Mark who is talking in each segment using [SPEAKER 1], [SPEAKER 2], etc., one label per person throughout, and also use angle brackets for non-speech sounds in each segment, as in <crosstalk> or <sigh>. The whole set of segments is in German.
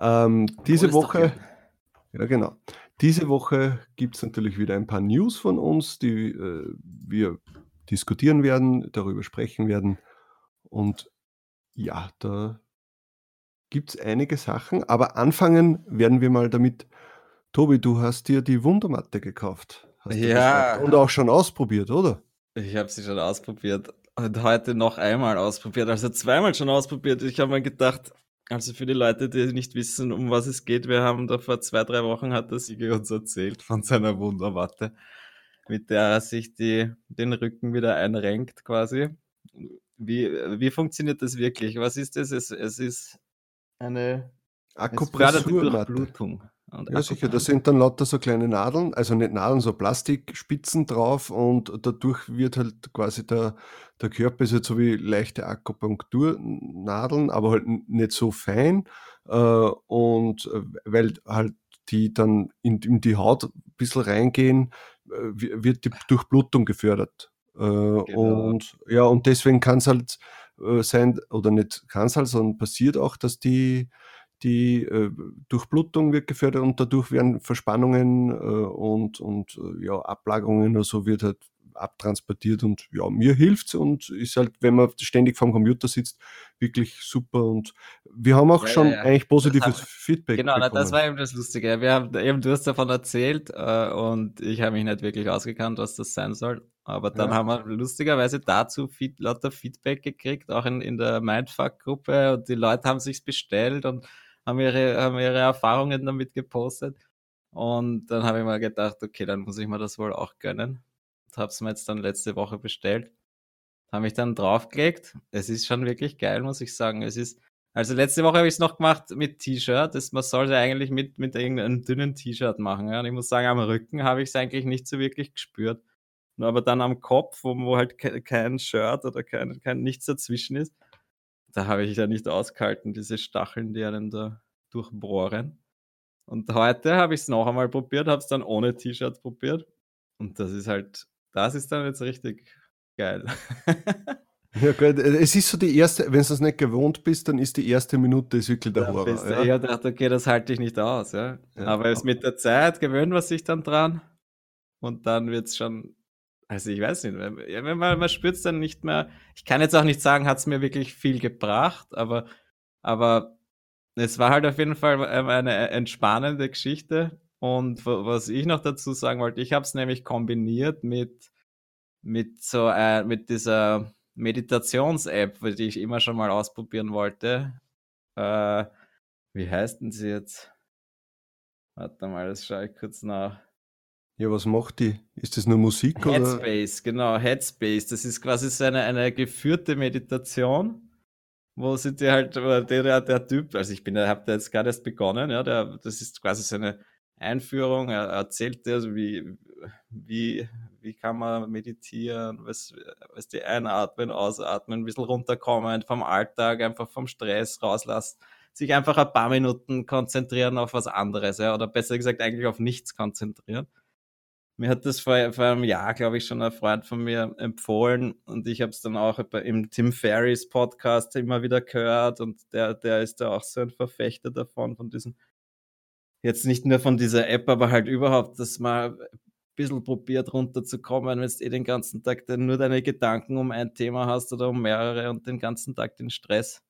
[SPEAKER 1] ähm, diese Woche, ja genau, diese Woche gibt es natürlich wieder ein paar News von uns, die äh, wir diskutieren werden, darüber sprechen werden. Und ja, da gibt es einige Sachen, aber anfangen werden wir mal damit. Tobi, du hast dir die Wundermatte gekauft.
[SPEAKER 2] ja.
[SPEAKER 1] Und auch schon ausprobiert, oder?
[SPEAKER 2] Ich habe sie schon ausprobiert und heute noch einmal ausprobiert, also zweimal schon ausprobiert. Ich habe mir gedacht, also für die Leute, die nicht wissen, um was es geht, wir haben da vor zwei, drei Wochen hat der Sieger uns erzählt von seiner Wundermatte, mit der er sich die, den Rücken wieder einrenkt quasi. Wie, wie funktioniert das wirklich? Was ist das? Es, es ist eine
[SPEAKER 1] Akupressurmatte. Ja, sicher, da sind dann lauter so kleine Nadeln, also nicht Nadeln, so Plastikspitzen drauf und dadurch wird halt quasi der, der Körper ist halt so wie leichte Akupunkturnadeln, aber halt nicht so fein äh, und äh, weil halt die dann in, in, die Haut ein bisschen reingehen, äh, wird die Durchblutung gefördert. Äh, genau. Und ja, und deswegen kann es halt äh, sein, oder nicht kann es halt, sondern passiert auch, dass die die äh, Durchblutung wird gefördert und dadurch werden Verspannungen äh, und, und äh, ja, Ablagerungen oder so wird halt abtransportiert und ja, mir hilft's und ist halt, wenn man ständig vorm Computer sitzt, wirklich super und wir haben auch ja, schon ja, ja. eigentlich positives haben, Feedback
[SPEAKER 2] Genau, bekommen. das war eben das Lustige. Wir haben eben, du hast davon erzählt äh, und ich habe mich nicht wirklich ausgekannt, was das sein soll. Aber dann haben wir lustigerweise dazu feed, lauter Feedback gekriegt, auch in, in der Mindfuck-Gruppe und die Leute haben sich's bestellt und haben ihre, haben ihre Erfahrungen damit gepostet. Und dann habe ich mal gedacht, okay, dann muss ich mir das wohl auch gönnen. Habe es mir jetzt dann letzte Woche bestellt. Habe mich dann draufgelegt. Es ist schon wirklich geil, muss ich sagen. Es ist, also letzte Woche habe ich es noch gemacht mit T-Shirt. Man sollte eigentlich mit, mit irgendeinem dünnen T-Shirt machen. Ja. Und ich muss sagen, am Rücken habe ich es eigentlich nicht so wirklich gespürt. Nur aber dann am Kopf, wo, wo halt kein Shirt oder kein, kein nichts dazwischen ist, da habe ich ja nicht ausgehalten, diese Stacheln, die einen da durchbohren. Und heute habe ich es noch einmal probiert, habe es dann ohne T-Shirt probiert. Und das ist halt, das ist dann jetzt richtig geil. <laughs>
[SPEAKER 1] Ja, gut. Es ist so die erste, wenn du es nicht gewohnt bist, dann ist die erste Minute ist wirklich der ja, Horror.
[SPEAKER 2] Ja? Ich habe gedacht, okay, das halte ich nicht aus. Ja? ja Aber es mit der Zeit gewöhnt man sich dann dran und dann wird es schon also ich weiß nicht, wenn man, man spürt es dann nicht mehr. Ich kann jetzt auch nicht sagen, hat es mir wirklich viel gebracht, aber, aber es war halt auf jeden Fall eine entspannende Geschichte. Und was ich noch dazu sagen wollte, ich habe es nämlich kombiniert mit, mit so äh, mit dieser Meditations-App, die ich immer schon mal ausprobieren wollte. Äh, wie heißt denn sie jetzt? Warte mal, das schaue ich kurz nach.
[SPEAKER 1] Ja, was macht die? Ist das nur Musik?
[SPEAKER 2] Headspace, oder? genau, Headspace. Das ist quasi so eine, eine geführte Meditation, wo sie dir halt, der, der, Typ, also ich bin, habe da jetzt gerade erst begonnen, ja, der, das ist quasi so eine Einführung, er erzählt dir, also wie, wie, wie kann man meditieren, was, was die einatmen, ausatmen, ein bisschen runterkommen vom Alltag, einfach vom Stress rauslassen, sich einfach ein paar Minuten konzentrieren auf was anderes, ja, oder besser gesagt eigentlich auf nichts konzentrieren. Mir hat das vor, vor einem Jahr, glaube ich, schon ein Freund von mir empfohlen und ich habe es dann auch im Tim Ferris Podcast immer wieder gehört und der, der ist da auch so ein Verfechter davon, von diesem, jetzt nicht nur von dieser App, aber halt überhaupt, dass man ein bisschen probiert runterzukommen, wenn du eh den ganzen Tag nur deine Gedanken um ein Thema hast oder um mehrere und den ganzen Tag den Stress.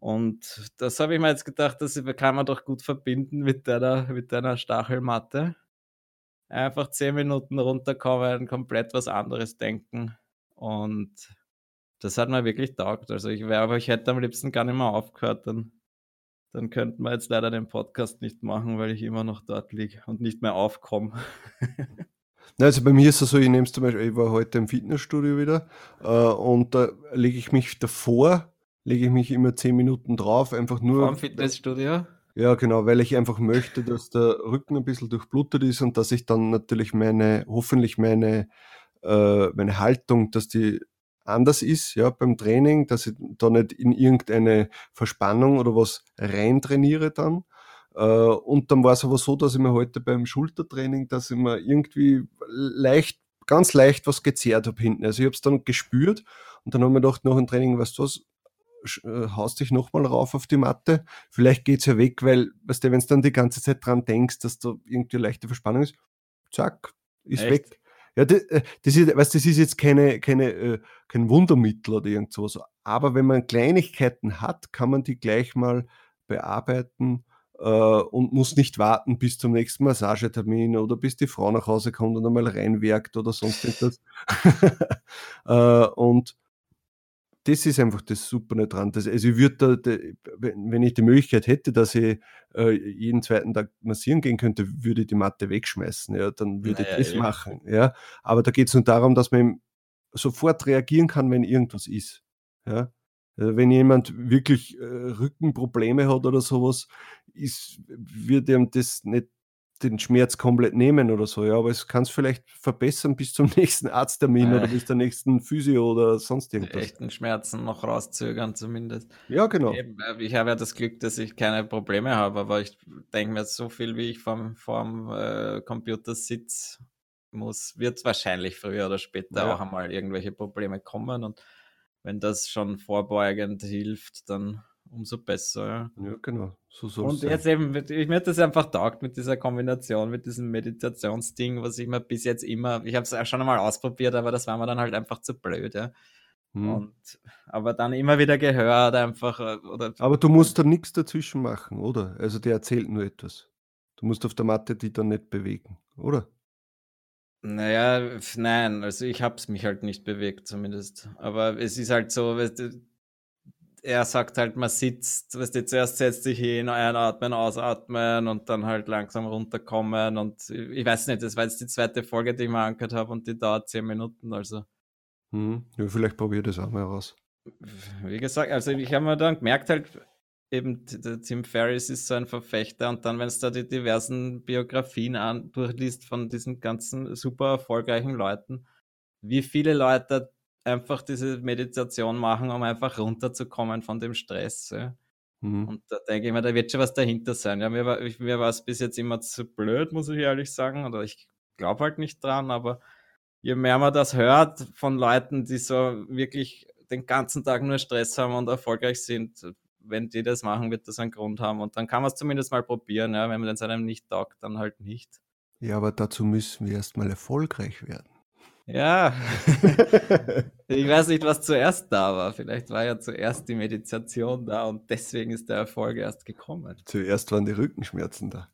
[SPEAKER 2] Und das habe ich mir jetzt gedacht, das kann man doch gut verbinden mit deiner, mit deiner Stachelmatte einfach zehn Minuten runterkommen, komplett was anderes denken. Und das hat mir wirklich taugt. Also ich wäre, aber ich hätte am liebsten gar nicht mehr aufgehört, dann, dann könnten wir jetzt leider den Podcast nicht machen, weil ich immer noch dort liege und nicht mehr aufkomme. <laughs>
[SPEAKER 1] Also bei mir ist es so, ich nehme es zum Beispiel, ich war heute im Fitnessstudio wieder äh, und da lege ich mich davor, lege ich mich immer zehn Minuten drauf, einfach nur.
[SPEAKER 2] Vom Fitnessstudio?
[SPEAKER 1] Ja, genau, weil ich einfach möchte, dass der Rücken ein bisschen durchblutet ist und dass ich dann natürlich meine, hoffentlich meine, äh, meine Haltung, dass die anders ist, ja, beim Training, dass ich da nicht in irgendeine Verspannung oder was rein trainiere dann. Äh, und dann war es aber so, dass ich mir heute beim Schultertraining, dass ich mir irgendwie leicht, ganz leicht was gezerrt habe hinten. Also ich habe es dann gespürt und dann haben wir gedacht, nach dem Training, weißt du was, haust dich nochmal rauf auf die Matte. Vielleicht geht's ja weg, weil, weißt du, wenn du dann die ganze Zeit dran denkst, dass da irgendwie leichte Verspannung ist, zack, ist Echt? weg. Ja, das, äh, das, ist, weißt, das ist jetzt keine, keine, äh, kein Wundermittel oder irgendwas. Aber wenn man Kleinigkeiten hat, kann man die gleich mal bearbeiten äh, und muss nicht warten bis zum nächsten Massagetermin oder bis die Frau nach Hause kommt und einmal reinwerkt oder sonst <laughs> äh, und das ist einfach das super nicht dran. Das, also ich würde da, wenn ich die Möglichkeit hätte, dass ich äh, jeden zweiten Tag massieren gehen könnte, würde ich die Matte wegschmeißen. Ja, dann würde naja, ich das ja. machen. Ja, aber da geht es nur darum, dass man sofort reagieren kann, wenn irgendwas ist. Ja, also wenn jemand wirklich äh, Rückenprobleme hat oder sowas, ist, wird ihm das nicht den Schmerz komplett nehmen oder so, ja, aber es kann es vielleicht verbessern bis zum <laughs> nächsten Arzttermin äh, oder bis zur nächsten Physio oder sonst irgendwas.
[SPEAKER 2] Die echten Schmerzen noch rauszögern zumindest.
[SPEAKER 1] Ja, genau.
[SPEAKER 2] Eben, ich habe ja das Glück, dass ich keine Probleme habe, aber ich denke mir, so viel wie ich vom, vom äh, Computer sitze, muss, wird es wahrscheinlich früher oder später ja. auch einmal irgendwelche Probleme kommen und wenn das schon vorbeugend hilft, dann umso besser. Ja,
[SPEAKER 1] ja genau.
[SPEAKER 2] So soll Und jetzt eben, ich mir das einfach taugt mit dieser Kombination, mit diesem Meditationsding, was ich mir bis jetzt immer, ich habe es auch schon einmal ausprobiert, aber das war mir dann halt einfach zu blöd, ja. Hm. Und, aber dann immer wieder gehört einfach. Äh, oder,
[SPEAKER 1] aber du musst da nichts dazwischen machen, oder? Also der erzählt nur etwas. Du musst auf der Matte die dann nicht bewegen, oder?
[SPEAKER 2] Naja, nein, also ich habe es mich halt nicht bewegt zumindest. Aber es ist halt so, er sagt halt, man sitzt, weißt du, zuerst setzt sich hin, einatmen, ausatmen und dann halt langsam runterkommen und ich weiß nicht, das war jetzt die zweite Folge, die ich mal angehört habe und die dauert zehn Minuten, also.
[SPEAKER 1] Hm, ja, vielleicht probiere das auch mal raus.
[SPEAKER 2] Wie gesagt, also ich habe mir dann gemerkt halt, eben Tim Ferriss ist so ein Verfechter und dann, wenn es da die diversen Biografien an, durchliest von diesen ganzen super erfolgreichen Leuten, wie viele Leute einfach diese Meditation machen, um einfach runterzukommen von dem Stress. Ja. Mhm. Und da denke ich mir, da wird schon was dahinter sein. Ja, mir war, mir war es bis jetzt immer zu blöd, muss ich ehrlich sagen. Oder ich glaube halt nicht dran, aber je mehr man das hört von Leuten, die so wirklich den ganzen Tag nur Stress haben und erfolgreich sind, wenn die das machen, wird das einen Grund haben. Und dann kann man es zumindest mal probieren. Ja. Wenn man es einem nicht taugt, dann halt nicht.
[SPEAKER 1] Ja, aber dazu müssen wir erstmal erfolgreich werden.
[SPEAKER 2] Ja, <laughs> ich weiß nicht, was zuerst da war. Vielleicht war ja zuerst die Meditation da und deswegen ist der Erfolg erst gekommen.
[SPEAKER 1] Zuerst waren die Rückenschmerzen da.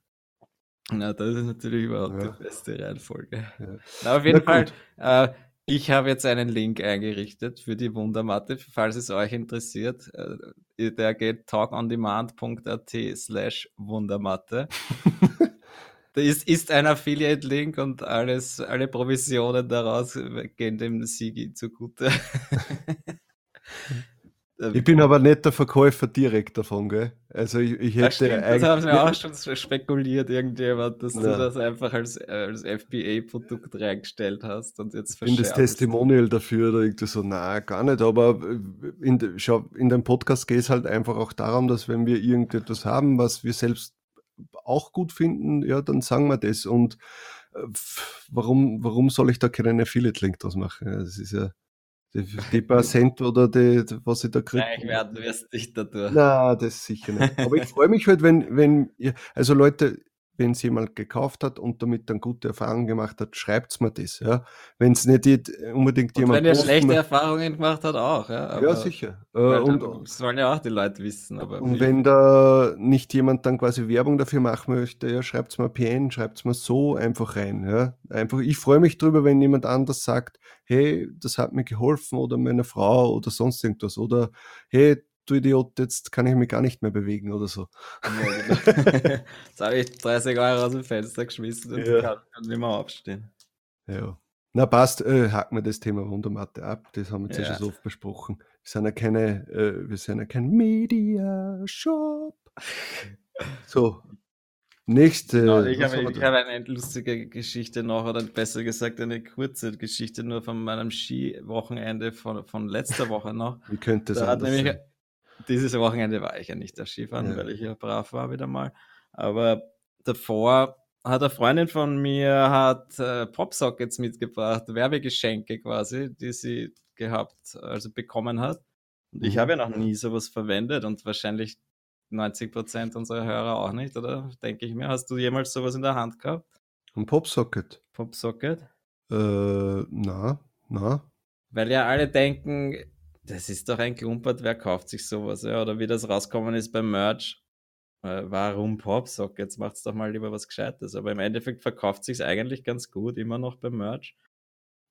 [SPEAKER 2] Na, das ist natürlich überhaupt ja. die beste Reihenfolge. Ja. Na, auf jeden Fall, äh, ich habe jetzt einen Link eingerichtet für die Wundermatte, falls es euch interessiert. Äh, der geht talkondemand.at slash Wundermatte. <laughs> Da ist, ist ein Affiliate-Link und alles, alle Provisionen daraus gehen dem Sigi zugute. <laughs>
[SPEAKER 1] ich bin aber nicht der Verkäufer direkt davon, gell? Also ich, ich hätte
[SPEAKER 2] ja, Das haben wir auch schon spekuliert, irgendjemand, dass ja. du das einfach als, als FBA-Produkt reingestellt hast und jetzt
[SPEAKER 1] Ich bin das Testimonial dafür oder irgendwie so, na, gar nicht, aber in, schau, in dem Podcast geht es halt einfach auch darum, dass wenn wir irgendetwas haben, was wir selbst auch gut finden, ja, dann sagen wir das. Und äh, warum, warum soll ich da keinen Affiliate-Link draus machen? Ja, das ist ja die, die paar <laughs> Cent oder die, was ich da kriege.
[SPEAKER 2] Reich werden wirst nicht dadurch.
[SPEAKER 1] Na, das sicher nicht. Aber ich freue mich halt, wenn, wenn, also Leute, wenn es jemand gekauft hat und damit dann gute Erfahrungen gemacht hat, schreibt es mir das. Ja? Wenn es nicht unbedingt und jemand.
[SPEAKER 2] Wenn er schlechte Erfahrungen gemacht hat, auch. Ja,
[SPEAKER 1] aber, ja sicher.
[SPEAKER 2] Äh, und, das sollen ja auch die Leute wissen. Aber
[SPEAKER 1] und wenn da nicht jemand dann quasi Werbung dafür machen möchte, ja, schreibt es mir PN, schreibt es mir so einfach rein. Ja? Einfach, ich freue mich drüber, wenn jemand anders sagt, hey, das hat mir geholfen oder meine Frau oder sonst irgendwas. Oder hey, du Idiot, jetzt kann ich mich gar nicht mehr bewegen oder so. Ja,
[SPEAKER 2] genau. <laughs> jetzt habe ich 30 Euro aus dem Fenster geschmissen und ja. kann, nicht mehr aufstehen.
[SPEAKER 1] Ja. Na passt, äh, hacken wir das Thema Wundermatte ab. Das haben wir jetzt ja. schon so oft besprochen. Wir sind ja keine, äh, wir sind ja kein Media-Shop. So, nächste.
[SPEAKER 2] Genau, ich, habe, habe eine lustige Geschichte noch, oder besser gesagt eine kurze Geschichte nur von meinem Skiwochenende von, von letzter Woche noch.
[SPEAKER 1] Wie könnte es
[SPEAKER 2] Da hat nämlich,
[SPEAKER 1] sein?
[SPEAKER 2] Dieses Wochenende war ich ja nicht da Skifahren,
[SPEAKER 1] Ja.
[SPEAKER 2] weil ich ja brav war wieder mal. Aber davor hat eine Freundin von mir hat äh, Popsockets mitgebracht, Werbegeschenke quasi, die sie gehabt, also bekommen hat. Und ich
[SPEAKER 1] Mhm.
[SPEAKER 2] habe ja noch nie sowas verwendet und wahrscheinlich 90 Prozent unserer Hörer auch nicht, oder? Denke ich mir. Hast du jemals sowas in der Hand gehabt?
[SPEAKER 1] Ein Popsocket?
[SPEAKER 2] Popsocket?
[SPEAKER 1] Äh, na, na.
[SPEAKER 2] Weil ja alle denken, das ist doch ein Klumpert, wer kauft sich sowas? Ja? Oder wie das rauskommen ist beim Merch. Äh, warum Popsockets? Macht's doch mal lieber was Gescheites. Aber im Endeffekt verkauft sich's eigentlich ganz gut, immer noch beim Merch.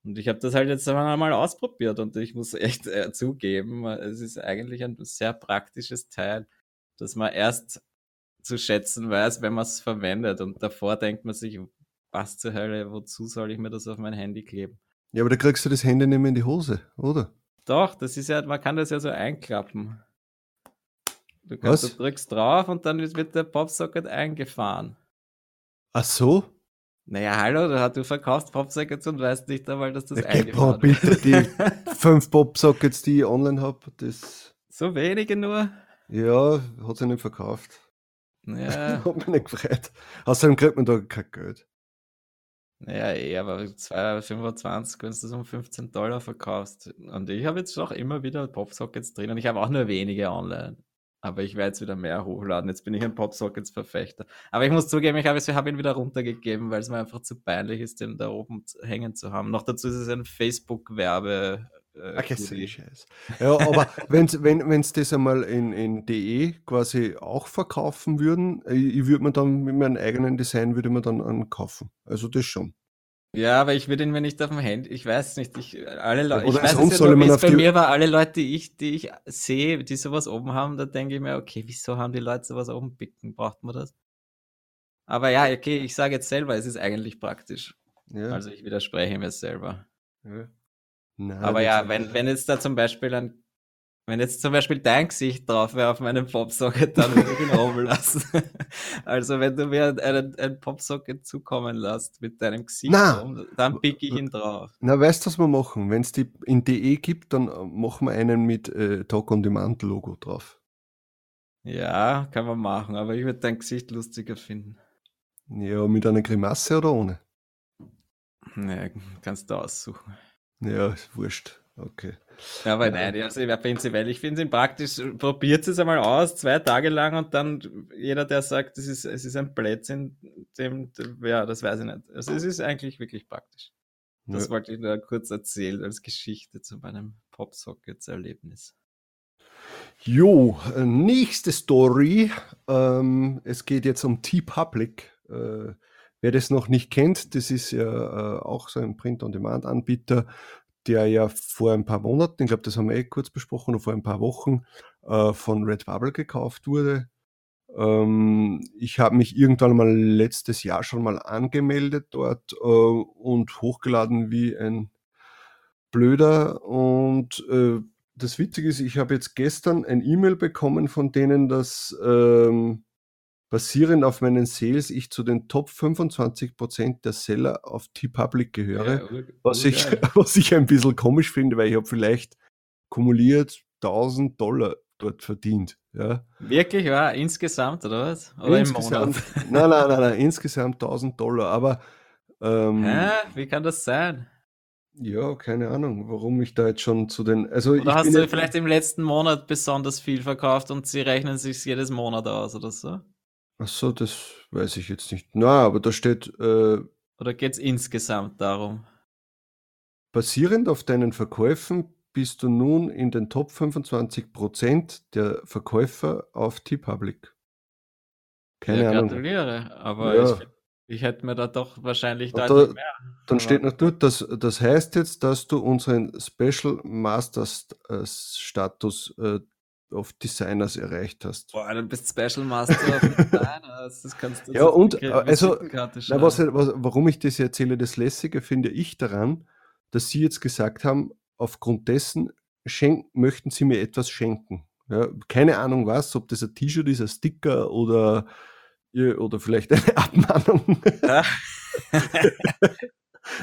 [SPEAKER 2] Und ich habe das halt jetzt einmal ausprobiert und ich muss <laughs> echt äh, zugeben, es ist eigentlich ein sehr praktisches Teil, dass man erst zu schätzen weiß, wenn man es verwendet. Und davor denkt man sich, was zur Hölle, wozu soll ich mir das auf mein Handy kleben?
[SPEAKER 1] Ja, aber da kriegst du das Handy nicht mehr in die Hose, oder?
[SPEAKER 2] Doch, das ist ja, man kann das ja so einklappen. Du, kannst,
[SPEAKER 1] Was?
[SPEAKER 2] du drückst drauf und dann wird- der Popsocket eingefahren.
[SPEAKER 1] Ach so?
[SPEAKER 2] Naja, hallo, du, du verkaufst Popsockets und weißt nicht einmal, dass das
[SPEAKER 1] Ja,
[SPEAKER 2] eingefahren wird.
[SPEAKER 1] bitte die <laughs> fünf Popsockets, die ich online habe, das,
[SPEAKER 2] so wenige nur?
[SPEAKER 1] ja, hat sich nicht verkauft.
[SPEAKER 2] Ja, <laughs>
[SPEAKER 1] Hat mich nicht gefreut. Außerdem kriegt man da kein Geld.
[SPEAKER 2] Naja, eh, aber 2,25, wenn du das um 15 Dollar verkaufst. Und ich habe jetzt auch immer wieder Popsockets drin und ich habe auch nur wenige online. Aber ich werde jetzt wieder mehr hochladen. Jetzt bin ich ein Popsockets-Verfechter. Aber ich muss zugeben, ich habe habe ihn wieder runtergegeben, weil es mir einfach zu peinlich ist, den da oben hängen zu haben. Noch dazu ist es ein Facebook-Werbe. Äh,
[SPEAKER 1] Ach, eh scheiß. Ja, aber <laughs> wenn's, wenn wenn's das einmal in, in DE quasi auch verkaufen würden, äh, ich, würde mir dann mit meinem eigenen Design würde mir dann einen kaufen. Also das schon.
[SPEAKER 2] Ja, aber ich würde ihn mir nicht auf dem Handy. Ich weiß nicht. Ich, alle Leute, ich weiß es ja nur,
[SPEAKER 1] man
[SPEAKER 2] es
[SPEAKER 1] auf
[SPEAKER 2] bei mir war. Alle Leute, die ich, die ich sehe, die sowas oben haben, da denke ich mir, okay, wieso haben die Leute sowas oben picken? Braucht man das? Aber ja, okay, ich sage jetzt selber, es ist eigentlich praktisch.
[SPEAKER 1] Ja.
[SPEAKER 2] Also ich widerspreche mir selber.
[SPEAKER 1] ja. Nein,
[SPEAKER 2] Aber ja, wenn, wenn jetzt da zum Beispiel ein, wenn jetzt zum Beispiel dein Gesicht drauf wäre auf meinem Popsocket, dann würde ich ihn oben lassen. <laughs> Also wenn du mir einen, einen Popsocket zukommen lässt mit deinem Gesicht, oben, dann pick ich ihn drauf.
[SPEAKER 1] Na, weißt du, was wir machen? Wenn es die in DE gibt, dann äh, machen wir einen mit äh, Talk on Demand Logo drauf.
[SPEAKER 2] Ja, kann man machen, aber ich würde dein Gesicht lustiger finden.
[SPEAKER 1] Ja, mit einer Grimasse oder ohne?
[SPEAKER 2] Ja, kannst du aussuchen.
[SPEAKER 1] Ja, ist wurscht. Okay.
[SPEAKER 2] Ja, aber nein, also prinzipiell, ich finde es praktisch, probiert es einmal aus, zwei Tage lang und dann jeder, der sagt, es ist, es ist ein Blödsinn, dem, dem, ja, das weiß ich nicht. Also es ist eigentlich wirklich praktisch. Das
[SPEAKER 1] Ja.
[SPEAKER 2] wollte ich nur kurz erzählen als Geschichte zu meinem Popsockets-Erlebnis.
[SPEAKER 1] Jo, äh, nächste Story. Ähm, es geht jetzt um T-Public. Äh, wer das noch nicht kennt, das ist ja äh, auch so ein Print-on-Demand-Anbieter, der ja vor ein paar Monaten, ich glaube, das haben wir eh kurz besprochen, vor ein paar Wochen äh, von Redbubble gekauft wurde. Ähm, ich habe mich irgendwann mal letztes Jahr schon mal angemeldet dort äh, und hochgeladen wie ein Blöder und äh, das Witzige ist, ich habe jetzt gestern ein E-Mail bekommen von denen, dass ähm, basierend auf meinen Sales ich zu den Top 25% der Seller auf T-Public gehöre.
[SPEAKER 2] ur-
[SPEAKER 1] was, ich, <laughs> was ich ein bisschen komisch finde, weil ich habe vielleicht kumuliert 1000 Dollar dort verdient. Ja.
[SPEAKER 2] Wirklich, ja, insgesamt, oder was? Oder
[SPEAKER 1] insgesamt,
[SPEAKER 2] im Monat?
[SPEAKER 1] nein, nein, nein, nein, insgesamt 1000 Dollar. Aber ähm,
[SPEAKER 2] Hä? Wie kann das sein?
[SPEAKER 1] ja, keine Ahnung, warum ich da jetzt schon zu den. Also
[SPEAKER 2] Oder hast du vielleicht im letzten Monat besonders viel verkauft und sie rechnen sich jedes Monat aus oder so?
[SPEAKER 1] Ach so, das weiß ich jetzt nicht. Na, aber da steht, äh,
[SPEAKER 2] Oder geht es insgesamt darum?
[SPEAKER 1] basierend auf deinen Verkäufen bist du nun in den Top 25% der Verkäufer auf T-Public. Keine
[SPEAKER 2] ja,
[SPEAKER 1] Ahnung.
[SPEAKER 2] gratuliere. Aber
[SPEAKER 1] Ja.
[SPEAKER 2] ich, ich hätte mir da doch wahrscheinlich
[SPEAKER 1] da-
[SPEAKER 2] mehr.
[SPEAKER 1] Dann
[SPEAKER 2] Aber-
[SPEAKER 1] steht noch dort, dass, das heißt jetzt, dass du unseren Special Master St- äh, Status äh, of Designers erreicht hast.
[SPEAKER 2] Boah, du bist Special Master of <laughs> Design. Das kannst du
[SPEAKER 1] Ja,
[SPEAKER 2] auf
[SPEAKER 1] und, äh, also, Na, was, was, warum ich das erzähle, das Lässige finde ich daran, dass Sie jetzt gesagt haben, aufgrund dessen schenk, möchten Sie mir etwas schenken. Ja, keine Ahnung was, ob das ein T-Shirt ist, ein Sticker oder, oder vielleicht eine <laughs> Abmahnung. Ja. <laughs>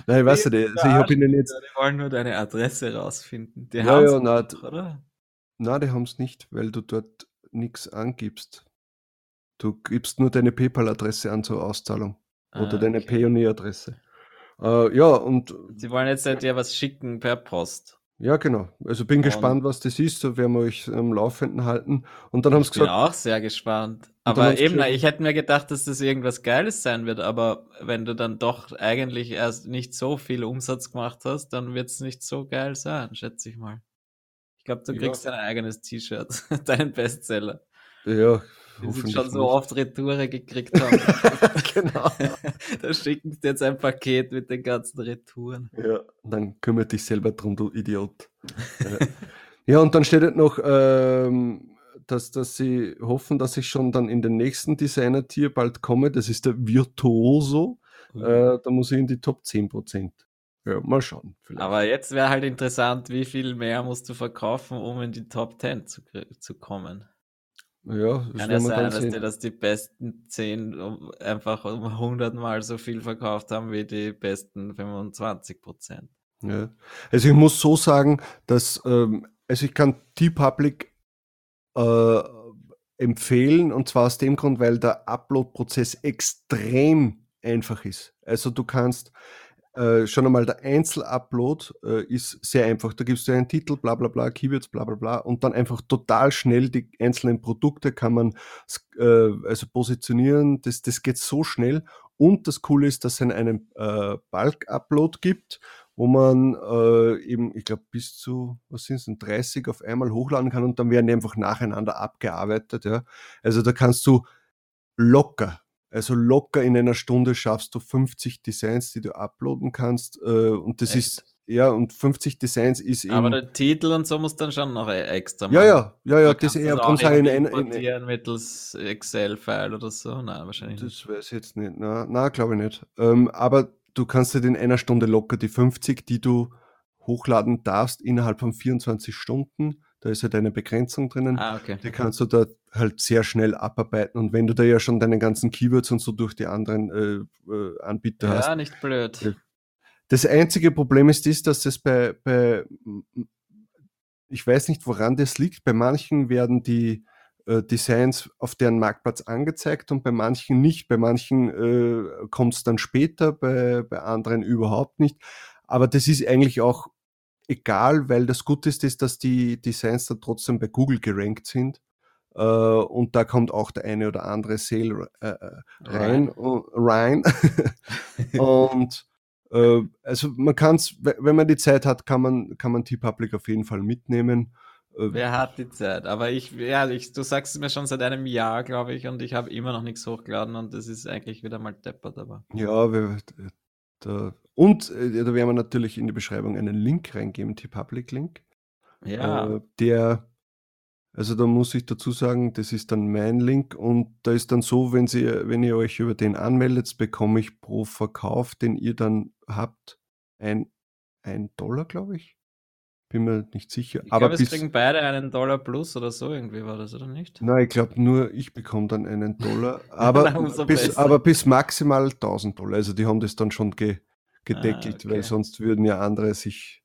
[SPEAKER 1] Nein, ich weiß nicht. Also ich habe ihnen jetzt.
[SPEAKER 2] Die wollen nur deine Adresse rausfinden.
[SPEAKER 1] Die ja, ja, nicht, oder? Nein, die haben es nicht, weil du dort nichts angibst. Du gibst nur deine PayPal-Adresse an zur Auszahlung. Ah, oder deine okay. Payoneer-Adresse. Äh, ja, und.
[SPEAKER 2] Sie wollen jetzt halt dir was schicken per Post.
[SPEAKER 1] Ja, genau. Also bin und gespannt, was das ist. So werden wir euch am Laufenden halten. Und dann haben sie gesagt.
[SPEAKER 2] Ich bin auch sehr gespannt. Aber eben, gesagt, ich hätte mir gedacht, dass das irgendwas Geiles sein wird. Aber wenn du dann doch eigentlich erst nicht so viel Umsatz gemacht hast, dann wird es nicht so geil sein, schätze ich mal. Ich glaube, du kriegst ja. dein eigenes T-Shirt, <laughs> deinen Bestseller.
[SPEAKER 1] Ja,
[SPEAKER 2] die sie schon so nicht. oft Retoure gekriegt haben. <laughs> genau. <laughs> da schicken sie jetzt ein Paket mit den ganzen Retouren.
[SPEAKER 1] Ja, dann kümmert dich selber drum, du Idiot. ja, und dann steht halt noch, ähm, dass, dass sie hoffen, dass ich schon dann in den nächsten Designer-Tier bald komme. Das ist der Virtuoso. Mhm. Äh, da muss ich in die Top 10%. Ja, mal schauen.
[SPEAKER 2] Vielleicht. Aber jetzt wäre halt interessant, wie viel mehr musst du verkaufen, um in die Top 10 zu, zu kommen.
[SPEAKER 1] Ja,
[SPEAKER 2] das Kann ja sein, dass die, dass die besten 10 einfach um 100 Mal so viel verkauft haben wie die besten 25 Prozent.
[SPEAKER 1] Ja. Also ich muss so sagen, dass ähm, also ich kann T-Public äh, empfehlen und zwar aus dem Grund, weil der Upload-Prozess extrem einfach ist. Also du kannst äh, schon einmal der Einzelupload äh, ist sehr einfach. Da gibst du einen Titel, bla bla bla, Keywords, bla bla bla und dann einfach total schnell die einzelnen Produkte kann man äh, also positionieren. Das, das geht so schnell. Und das Coole ist, dass es einen äh, Bulk-Upload gibt, wo man äh, eben, ich glaube, bis zu, was sind es 30 auf einmal hochladen kann und dann werden die einfach nacheinander abgearbeitet. Ja. Also da kannst du locker also locker in einer Stunde schaffst du 50 Designs, die du uploaden kannst. Äh, und das Echt? ist, ja, und 50 Designs ist
[SPEAKER 2] eben. Aber der Titel und so muss dann schon noch e-, extra
[SPEAKER 1] machen. Ja, ja, ja, ja, das eher
[SPEAKER 2] drum sagen in, in, in mittels Excel-File oder so. Nein, wahrscheinlich
[SPEAKER 1] das nicht. Das weiß ich jetzt nicht. Nein, nein glaube ich nicht. Ähm, aber du kannst halt in einer Stunde locker die 50, die du hochladen darfst, innerhalb von 24 Stunden da ist halt eine Begrenzung drinnen.
[SPEAKER 2] Ah, okay.
[SPEAKER 1] Die kannst du da halt sehr schnell abarbeiten. Und wenn du da ja schon deine ganzen Keywords und so durch die anderen äh, äh, Anbieter
[SPEAKER 2] ja,
[SPEAKER 1] hast.
[SPEAKER 2] Ja, nicht blöd.
[SPEAKER 1] Das einzige Problem ist, ist dass es bei, bei, ich weiß nicht, woran das liegt. Bei manchen werden die äh, Designs auf deren Marktplatz angezeigt und bei manchen nicht. Bei manchen äh, kommt es dann später, bei, bei anderen überhaupt nicht. Aber das ist eigentlich auch egal, weil das Gute ist, ist, dass die Designs dann trotzdem bei Google gerankt sind. Äh, und da kommt auch der eine oder andere Sale äh, äh rein. rein. <laughs> und äh, also man kann es, wenn man die Zeit hat, kann man, kann man T-Public auf jeden Fall mitnehmen.
[SPEAKER 2] Äh, Wer hat die Zeit? Aber ich, ehrlich, du sagst es mir schon seit einem Jahr, glaube ich, und ich habe immer noch nichts hochgeladen und das ist eigentlich wieder mal deppert, aber.
[SPEAKER 1] Ja, wir, da, und äh, da werden wir natürlich in die Beschreibung einen Link reingeben, die Public Link.
[SPEAKER 2] Ja.
[SPEAKER 1] Äh, der, also da muss ich dazu sagen, das ist dann mein Link und da ist dann so, wenn, Sie, wenn ihr euch über den anmeldet, bekomme ich pro Verkauf, den ihr dann habt, ein, ein Dollar, glaube ich. Bin mir nicht sicher.
[SPEAKER 2] Ich aber glaube, es kriegen beide einen Dollar plus oder so, irgendwie war das, oder nicht?
[SPEAKER 1] Nein, ich glaube nur, ich bekomme dann einen Dollar. Aber, <laughs> bis, aber bis maximal 1000 Dollar. Also die haben das dann schon ge, gedeckelt, ah, okay. weil sonst würden ja andere sich,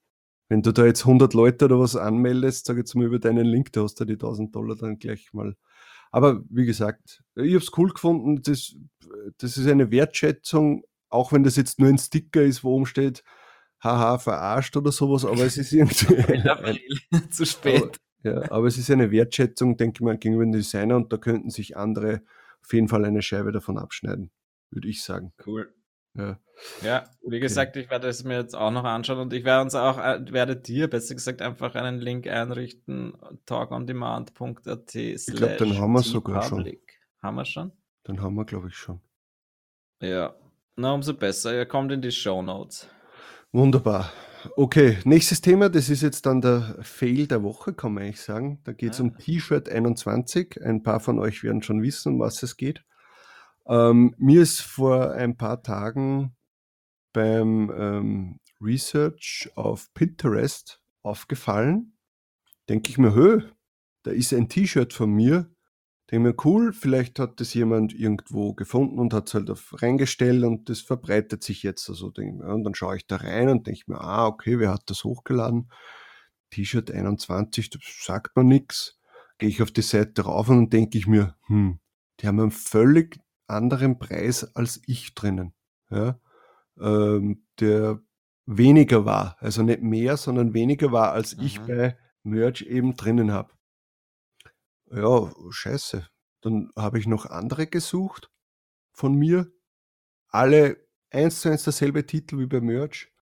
[SPEAKER 1] wenn du da jetzt 100 Leute oder was anmeldest, sag jetzt mal über deinen Link, da hast du die 1000 Dollar dann gleich mal. Aber wie gesagt, ich habe es cool gefunden. Das, das ist eine Wertschätzung, auch wenn das jetzt nur ein Sticker ist, wo oben steht, haha, verarscht oder sowas, aber es ist irgendwie. <laughs> <laughs>
[SPEAKER 2] Zu <laughs> spät.
[SPEAKER 1] Aber, ja, aber es ist eine Wertschätzung, denke ich mal, gegenüber dem Designer und da könnten sich andere auf jeden Fall eine Scheibe davon abschneiden, würde ich sagen.
[SPEAKER 2] Cool. Ja, ja wie okay. gesagt, ich werde es mir jetzt auch noch anschauen und ich werde uns auch, äh, werde dir besser gesagt einfach einen Link einrichten, talkondemand.at.
[SPEAKER 1] Ich glaube, den haben wir sogar schon.
[SPEAKER 2] Haben wir schon?
[SPEAKER 1] Den haben wir, glaube ich, schon.
[SPEAKER 2] Ja, na umso besser. Er kommt in die Show Notes.
[SPEAKER 1] Wunderbar. Okay, nächstes Thema, das ist jetzt dann der Fail der Woche, kann man eigentlich sagen. Da geht es ah. um T-Shirt 21. Ein paar von euch werden schon wissen, um was es geht. Ähm, mir ist vor ein paar Tagen beim ähm, Research auf Pinterest aufgefallen, denke ich mir, hö, da ist ein T-Shirt von mir, denke mir, cool, vielleicht hat das jemand irgendwo gefunden und hat es halt auf reingestellt und das verbreitet sich jetzt. Also denke mir, und dann schaue ich da rein und denke mir, ah, okay, wer hat das hochgeladen? T-Shirt 21, das sagt man nichts. Gehe ich auf die Seite rauf und denke ich mir, hm, die haben einen völlig anderen Preis als ich drinnen. Ja? Ähm, der weniger war, also nicht mehr, sondern weniger war, als mhm. ich bei Merch eben drinnen habe. Ja, scheiße. Dann habe ich noch andere gesucht von mir. Alle eins zu eins derselbe Titel wie bei Merch.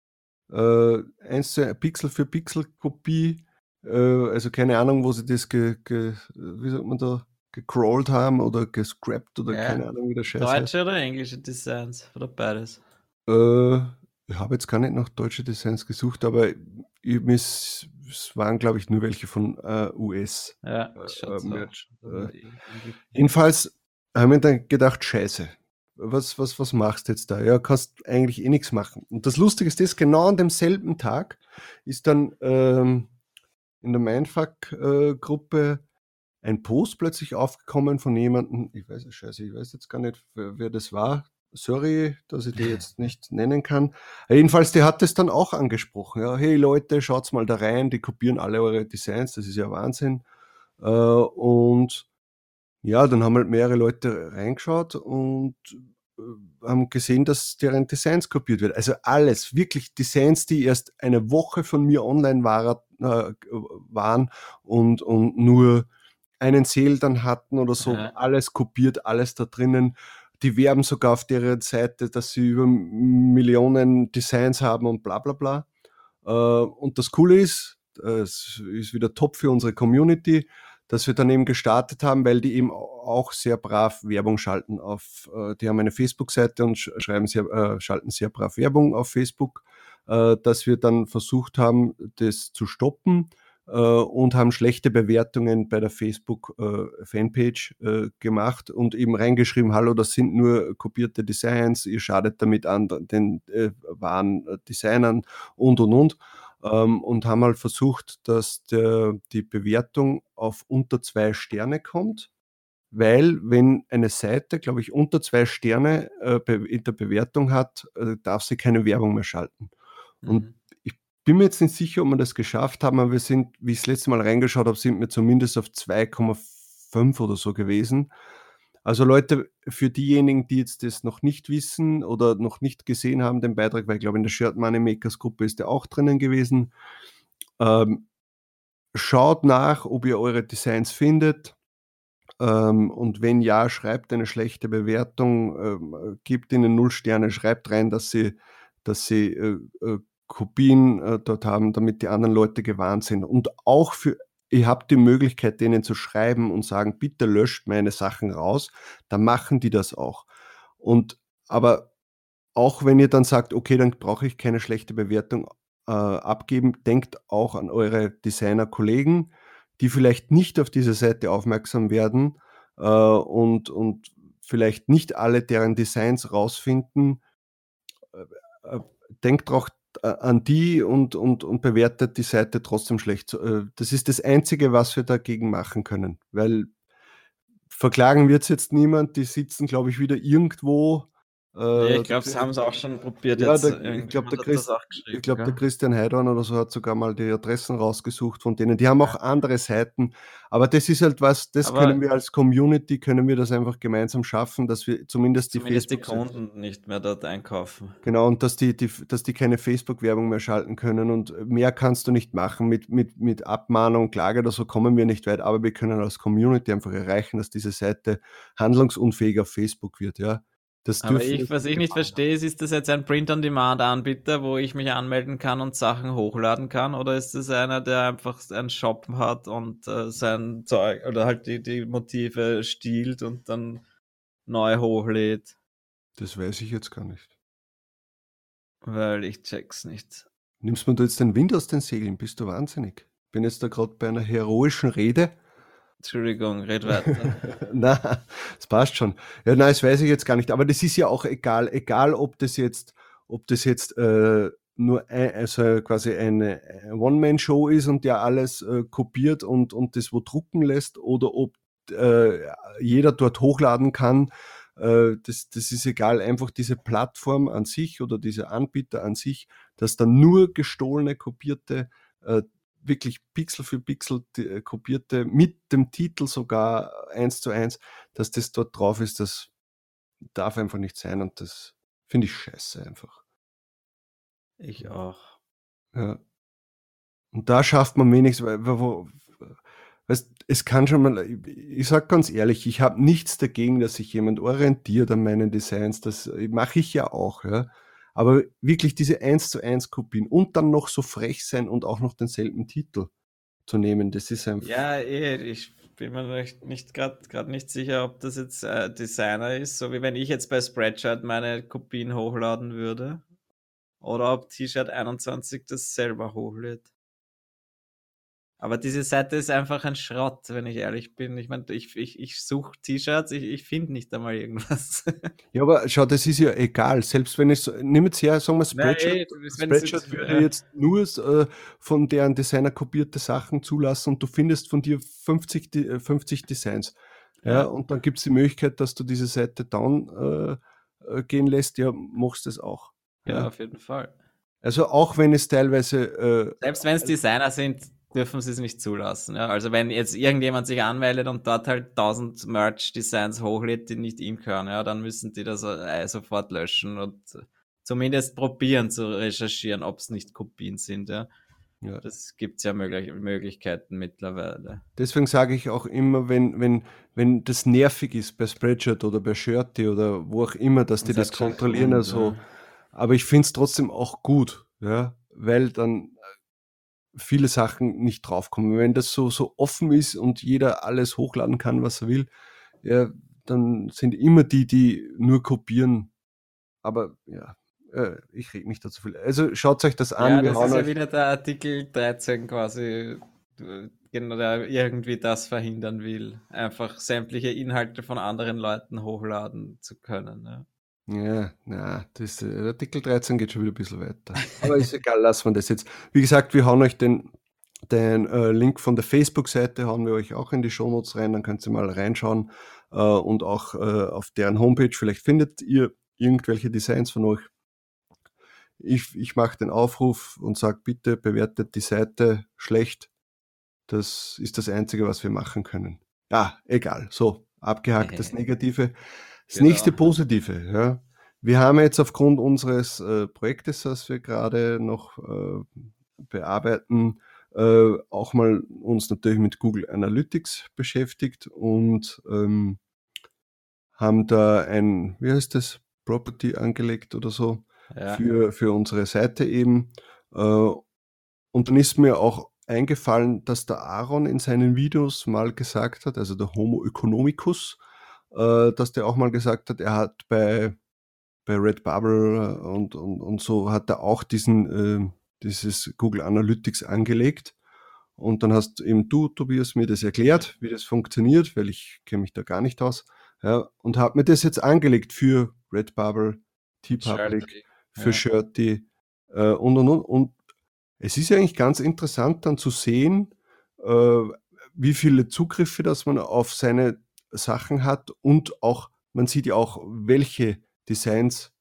[SPEAKER 1] Äh, eins zu Pixel für Pixel Kopie. Äh, also keine Ahnung, wo sie das ge, ge, wie sagt man da, gecrawlt haben oder gescrapped oder ja. keine Ahnung, wie der
[SPEAKER 2] Scheiß Deutsche heißt. oder englische Designs oder beides?
[SPEAKER 1] Äh, ich habe jetzt gar nicht nach deutsche Designs gesucht, aber ich, es waren, glaube ich, nur welche von äh, US. Ja, äh, Merch. Äh, jedenfalls haben wir dann gedacht, scheiße, was, was, was machst du jetzt da? Ja, kannst eigentlich eh nichts machen. Und das Lustige ist das, genau an demselben Tag ist dann ähm, in der Mindfuck-Gruppe ein Post plötzlich aufgekommen von jemandem, ich weiß, scheiße, ich weiß jetzt gar nicht, wer, wer das war, sorry, dass ich die <laughs> jetzt nicht nennen kann. Jedenfalls, der hat das dann auch angesprochen. Ja, hey Leute, schaut's mal da rein, die kopieren alle eure Designs, das ist ja Wahnsinn. Äh, und ja, dann haben halt mehrere Leute reingeschaut und äh, haben gesehen, dass deren Designs kopiert wird. Also alles, wirklich Designs, die erst eine Woche von mir online äh, waren und, und nur einen Sale dann hatten oder so, ja. alles kopiert, alles da drinnen die werben sogar auf deren Seite, dass sie über Millionen Designs haben und bla bla bla. Äh, und das Coole ist, es ist wieder top für unsere Community, dass wir dann eben gestartet haben, weil die eben auch sehr brav Werbung schalten auf, äh, die haben eine Facebook-Seite und schreiben sehr, äh, schalten sehr brav Werbung auf Facebook, dass wir dann versucht haben, das zu stoppen und haben schlechte Bewertungen bei der Facebook-Fanpage äh, äh, gemacht und eben reingeschrieben, hallo, das sind nur kopierte Designs, ihr schadet damit an den wahren Designern und und und. Ähm, und haben halt versucht, dass der, die Bewertung auf unter zwei Sterne kommt weil wenn eine Seite, glaube ich, unter zwei Sterne äh, in der Bewertung hat, äh, darf sie keine Werbung mehr schalten. Mhm. Und bin mir jetzt nicht sicher, ob wir das geschafft haben, aber wir sind, wie ich das letzte Mal reingeschaut habe, sind wir zumindest auf 2,5 oder so gewesen. Also Leute, für diejenigen, die jetzt das noch nicht wissen oder noch nicht gesehen haben, den Beitrag, weil ich glaube, in der Shirt Money Makers Gruppe ist der auch drinnen gewesen. Ähm, schaut nach, ob ihr eure Designs findet. Ähm, und wenn ja, schreibt eine schlechte Bewertung, ähm, gebt ihnen null Sterne, schreibt rein, dass sie, dass sie äh, äh, Kopien äh, dort haben, damit die anderen Leute gewarnt sind. Und auch für, ihr habt die Möglichkeit, denen zu schreiben und sagen, bitte löscht meine Sachen raus, dann machen die das auch. Und aber auch wenn ihr dann sagt, okay, dann brauche ich keine schlechte Bewertung äh, abgeben, denkt auch an eure Designer-Kollegen, die vielleicht nicht auf diese Seite aufmerksam werden äh, und, und vielleicht nicht alle deren Designs rausfinden. Äh, äh denkt auch an die und, und, und bewertet die Seite trotzdem schlecht. Äh, das ist das Einzige, was wir dagegen machen können, weil verklagen wird es jetzt niemand, die sitzen, glaube ich, wieder irgendwo
[SPEAKER 2] äh, ich glaube, sie haben es auch schon probiert.
[SPEAKER 1] Ja, der, ich glaube, der, Christ, glaub, der, Christian Heidorn oder so hat sogar mal die Adressen rausgesucht von denen. Die haben auch andere Seiten, aber das ist halt was, das aber können wir als Community, können wir das einfach gemeinsam schaffen, dass wir zumindest
[SPEAKER 2] die zumindest die Kunden nicht mehr dort einkaufen.
[SPEAKER 1] Genau, und dass die, die dass die keine Facebook-Werbung mehr schalten können und mehr kannst du nicht machen. Mit, mit, mit Abmahnung, Klage oder so kommen wir nicht weit, aber wir können als Community einfach erreichen, dass diese Seite handlungsunfähig auf Facebook wird, ja.
[SPEAKER 2] Das Aber ich, was ich nicht verstehe, ist, ist das jetzt ein Print-on-Demand-Anbieter, wo ich mich anmelden kann und Sachen hochladen kann? Oder ist das einer, der einfach einen Shop hat und äh, sein Zeug oder halt die, die Motive stiehlt und dann neu hochlädt?
[SPEAKER 1] Das weiß ich jetzt gar nicht.
[SPEAKER 2] Weil ich check's nicht.
[SPEAKER 1] Nimmst du jetzt den Wind aus den Segeln? Bist du wahnsinnig? Bin jetzt da gerade bei einer heroischen Rede
[SPEAKER 2] Entschuldigung, red weiter. <laughs>
[SPEAKER 1] na, das passt schon. Ja, nein, das weiß ich jetzt gar nicht. Aber das ist ja auch egal, egal ob das jetzt, ob das jetzt äh, nur ein, also quasi eine One-Man-Show ist und der alles äh, kopiert und, und das wo drucken lässt oder ob äh, jeder dort hochladen kann. Äh, das, das ist egal, einfach diese Plattform an sich oder dieser Anbieter an sich, dass da nur gestohlene, kopierte, äh, wirklich Pixel für Pixel äh, kopierte, mit dem Titel sogar eins zu eins, dass das dort drauf ist, das darf einfach nicht sein und das finde ich scheiße einfach.
[SPEAKER 2] Ich auch.
[SPEAKER 1] Ja. Und da schafft man wenigstens, weil, wo, weißt, es kann schon mal, ich sag ganz ehrlich, ich habe nichts dagegen, dass sich jemand orientiert an meinen Designs, das mache ich ja auch, ja. Aber wirklich diese 1 zu 1 Kopien und dann noch so frech sein und auch noch denselben Titel zu nehmen, das ist einfach.
[SPEAKER 2] Ja, eh, ich bin mir nicht, nicht gerade nicht sicher, ob das jetzt äh, Designer ist, so wie wenn ich jetzt bei Spreadshirt meine Kopien hochladen würde. Oder ob T-Shirt 21 das selber hochlädt. Aber diese Seite ist einfach ein Schrott, wenn ich ehrlich bin. Ich meine, ich, ich, ich suche T-Shirts, ich, ich finde nicht einmal irgendwas. <laughs>
[SPEAKER 1] Ja, aber schau, das ist ja egal. Selbst wenn ich, nimm jetzt her, sagen wir Spreadshirt, Spreadshirt würde ja. jetzt nur äh, von deren Designer kopierte Sachen zulassen und du findest von dir 50, 50 äh, Designs. Ja, ja. und dann gibt es die Möglichkeit, dass du diese Seite down äh, äh, gehen lässt, ja, machst du es auch.
[SPEAKER 2] Ja, ja, auf jeden Fall.
[SPEAKER 1] Also auch wenn es teilweise...
[SPEAKER 2] Äh, Selbst wenn es Designer sind, dürfen sie es nicht zulassen. Ja? Also wenn jetzt irgendjemand sich anmeldet und dort halt 1000 Merch-Designs hochlädt, die nicht ihm gehören, ja, dann müssen die das äh, sofort löschen und zumindest probieren zu recherchieren, ob es nicht Kopien sind. Ja? Ja. Das gibt es ja möglich Möglichkeiten mittlerweile.
[SPEAKER 1] Deswegen sage ich auch immer, wenn, wenn, wenn das nervig ist bei Spreadshirt oder bei Shirty oder wo auch immer, dass die das, das kontrollieren, also, ja. aber ich finde es trotzdem auch gut, ja, weil dann viele Sachen nicht draufkommen. Wenn das so, so offen ist und jeder alles hochladen kann, was er will, ja, dann sind immer die, die nur kopieren. Aber ja, äh, ich rede nicht dazu viel. Also schaut euch das an.
[SPEAKER 2] Ja, das ist ja wieder der Artikel 13 quasi, genau, der irgendwie das verhindern will. Einfach sämtliche Inhalte von anderen Leuten hochladen zu können. Ja.
[SPEAKER 1] Ja, na, das, äh, Artikel 13 geht schon wieder ein bisschen weiter. <laughs> Aber ist egal, lassen wir das jetzt. Wie gesagt, wir hauen euch den, den äh, Link von der Facebook-Seite, hauen wir euch auch in die Shownotes rein, dann könnt ihr mal reinschauen äh, und auch äh, auf deren Homepage. Vielleicht findet ihr irgendwelche Designs von euch. Ich, ich mache den Aufruf und sage, bitte bewertet die Seite schlecht. Das ist das Einzige, was wir machen können. Ja, egal. So, abgehakt das Negative. Das genau. nächste Positive, ja. Wir haben jetzt aufgrund unseres äh, Projektes, das wir gerade noch äh, bearbeiten, äh, auch mal uns natürlich mit Google Analytics beschäftigt und ähm, haben da ein, wie heißt das, Property angelegt oder so ja. für, für unsere Seite eben. Äh, und dann ist mir auch eingefallen, dass der Aaron in seinen Videos mal gesagt hat, also der Homo economicus, äh, dass der auch mal gesagt hat, er hat bei, bei Redbubble und, und, und so hat er auch diesen, äh, dieses Google Analytics angelegt. Und dann hast eben du, Tobias, mir das erklärt, wie das funktioniert, weil ich kenne mich da gar nicht aus. Ja, und habe mir das jetzt angelegt für Redbubble, T-Public, für ja. Shirty äh, und, und, und. Und es ist eigentlich ganz interessant dann zu sehen, äh, wie viele Zugriffe, dass man auf seine Sachen hat und auch, man sieht ja auch, welche Designs,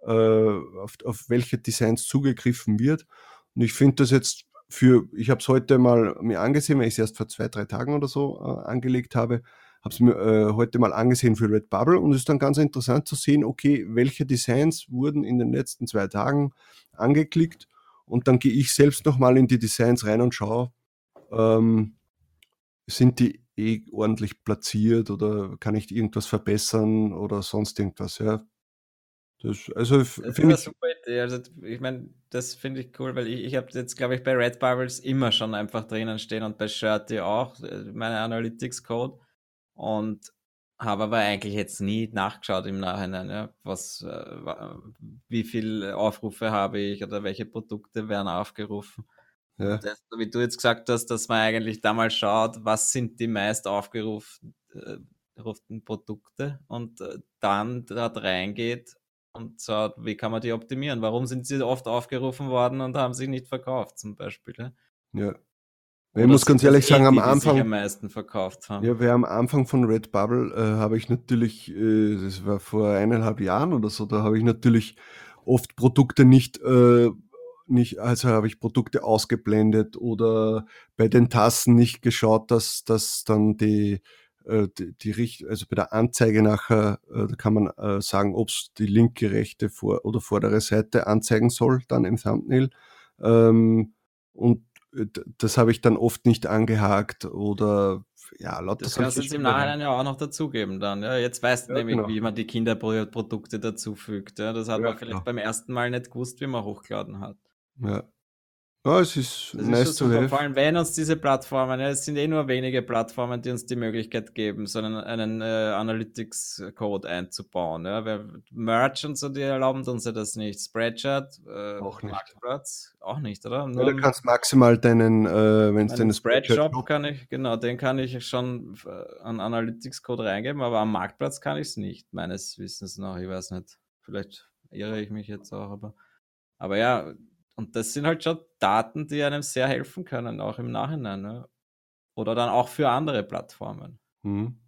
[SPEAKER 1] äh, auf, auf welche Designs zugegriffen wird. Und ich finde das jetzt für, ich habe es heute mal mir angesehen, weil ich es erst vor zwei, drei Tagen oder so äh, angelegt habe, habe es mir äh, heute mal angesehen für Redbubble und es ist dann ganz interessant zu sehen, okay, welche Designs wurden in den letzten zwei Tagen angeklickt und dann gehe ich selbst nochmal in die Designs rein und schaue, ähm, sind die eh ordentlich platziert oder kann ich irgendwas verbessern oder sonst irgendwas, ja.
[SPEAKER 2] Das, also das ist eine super Idee. Also ich meine, das finde ich cool, weil ich, ich habe jetzt, glaube ich, bei Red Bubbles immer schon einfach drinnen stehen und bei Shirty auch, äh, meine Analytics-Code. Und habe aber eigentlich jetzt nie nachgeschaut im Nachhinein, ja, was, äh, wie viele Aufrufe habe ich oder welche Produkte werden aufgerufen. Ja. Das, wie du jetzt gesagt hast, dass man eigentlich da mal schaut, was sind die meist aufgerufenen äh, Produkte und äh, dann dort reingeht und schaut, wie kann man die optimieren? Warum sind sie oft aufgerufen worden und haben sich nicht verkauft, zum Beispiel?
[SPEAKER 1] Ja. Ich muss ganz ehrlich sagen, am Anfang.
[SPEAKER 2] am meisten verkauft haben.
[SPEAKER 1] Ja, wer am Anfang von Redbubble äh, habe ich natürlich, äh, das war vor eineinhalb Jahren oder so, da habe ich natürlich oft Produkte nicht, äh, nicht, also habe ich Produkte ausgeblendet oder bei den Tassen nicht geschaut, dass, dass dann die, äh, die, die Richt also bei der Anzeige nachher, äh, da kann man äh, sagen, ob es die linke, rechte vor oder vordere Seite anzeigen soll, dann im Thumbnail. Ähm, und das habe ich dann oft nicht angehakt oder ja,
[SPEAKER 2] lauter Das kannst du jetzt im Nachhinein ja auch noch dazugeben dann. Ja, jetzt weißt du ja, nämlich, genau. wie man die Kinderprodukte dazufügt. Ja, das hat ja, man vielleicht klar. beim ersten Mal nicht gewusst, wie man hochgeladen hat.
[SPEAKER 1] Ja. Ja, es ist
[SPEAKER 2] das nice ist to have. Vor allem, wenn uns diese Plattformen, es sind eh nur wenige Plattformen, die uns die Möglichkeit geben, so einen, einen äh, Analytics-Code einzubauen. Ja. Weil Merch und so, die erlauben uns ja das nicht. Spreadshirt, äh,
[SPEAKER 1] auch nicht.
[SPEAKER 2] Marktplatz, auch nicht, oder?
[SPEAKER 1] Nur ja, du kannst maximal deinen, äh, wenn es deinen
[SPEAKER 2] Spreadshop kann ich, genau, den kann ich schon äh, an Analytics-Code reingeben, aber am Marktplatz kann ich es nicht, meines Wissens nach. Ich weiß nicht. Vielleicht irre ich mich jetzt auch, aber, aber ja, und das sind halt schon Daten, die einem sehr helfen können, auch im Nachhinein. Ne? Oder dann auch für andere Plattformen. Mhm.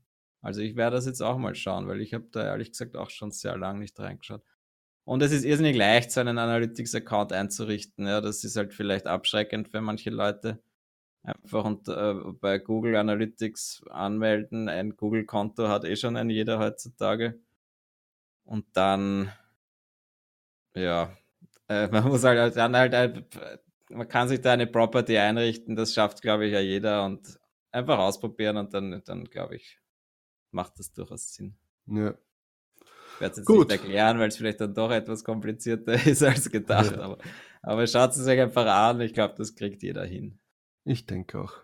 [SPEAKER 2] Also ich werde das jetzt auch mal schauen, weil ich habe da ehrlich gesagt auch schon sehr lange nicht reingeschaut. Und es ist irrsinnig leicht, so einen Analytics-Account einzurichten. Ja, das ist halt vielleicht abschreckend für manche Leute. Einfach und, äh, bei Google Analytics anmelden. Ein Google-Konto hat eh schon ein jeder heutzutage. Und dann, ja, äh, man muss halt dann halt, halt, man kann sich da eine Property einrichten, das schafft, glaube ich, ja jeder und einfach ausprobieren und dann, dann glaube ich, macht das durchaus Sinn.
[SPEAKER 1] Ja.
[SPEAKER 2] Ich werde es jetzt Gut. nicht erklären, weil es vielleicht dann doch etwas komplizierter <laughs> ist als gedacht, ja. aber, aber schaut es euch einfach an, ich glaube, das kriegt jeder hin.
[SPEAKER 1] Ich denke auch.